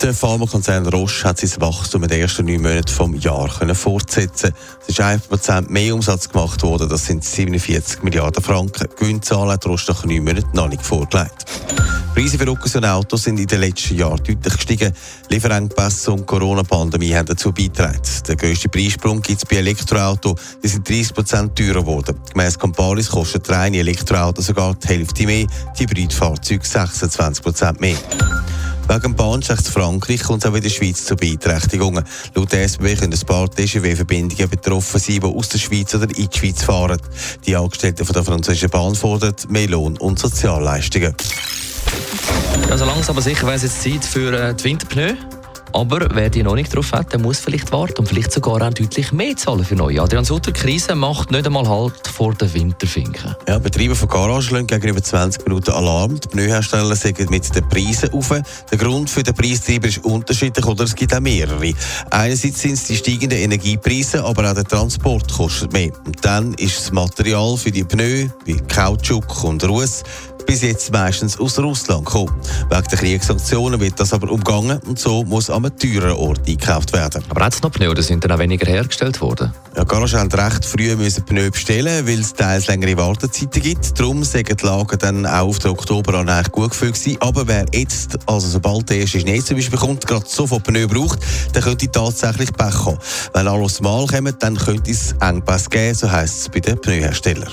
Der Pharmakonzern Roche hat sein Wachstum in den ersten neun Monaten vom Jahr können fortsetzen. Es ist 1% mehr Umsatz gemacht worden, das sind 47 Milliarden Franken. Gewinnzahlen hat Roche nach neun Monaten noch nicht vorgelegt. Preise für und Autos sind in den letzten Jahren deutlich gestiegen. Lieferengpässe und Corona-Pandemie haben dazu beigetragen. Der grösste Preissprung gibt es bei Elektroautos. Die sind 30% teurer geworden. Gemäss Camparis kostet reine Elektroauto sogar die Hälfte mehr, die Hybridfahrzeuge 26% mehr. Wegen Bahnschächt Frankreich kommt es auch in der Schweiz zu Beeinträchtigungen. Laut der SBB können ein paar TGW-Verbindungen betroffen sein, die aus der Schweiz oder in die Schweiz fahren. Die Angestellten von der französischen Bahn fordern mehr Lohn und Sozialleistungen. Also langsam aber sicher wäre es jetzt Zeit für äh, die Winterpneu. Aber wer die noch nicht drauf hat, der muss vielleicht warten und vielleicht sogar auch deutlich mehr zahlen für neue. Adrian Sutter, Krise macht nicht einmal Halt vor den Winterfinken. Ja, Betreiber von Garagen lassen gegenüber 20 Minuten Alarm. Die Pneuhersteller sagen mit den Preisen auf. Der Grund für den Preistreiber ist unterschiedlich oder es gibt auch mehrere. Einerseits sind es die steigenden Energiepreise, aber auch der Transport kostet mehr. Und dann ist das Material für die Pneu, wie Kautschuk und Ruß, bis jetzt meistens aus Russland kommen. Wegen der Kriegssanktionen wird das aber umgangen und so muss an einem teureren Ort eingekauft werden. Aber hat es noch Pneu oder sind dann auch weniger hergestellt worden? Ja, Garagen haben recht früh müssen Pneu bestellen, weil es teils längere Wartezeiten gibt. Darum sagen die Lager dann auch auf den Oktober an eigentlich gut gefüllt gewesen. Aber wer jetzt, also sobald der erste Schnee zum Beispiel kommt, gerade sofort Pneu braucht, dann könnte tatsächlich Pech haben. Wenn alles mal kommt, dann könnte es Engpass geben, so heisst es bei den Pneuherstellern.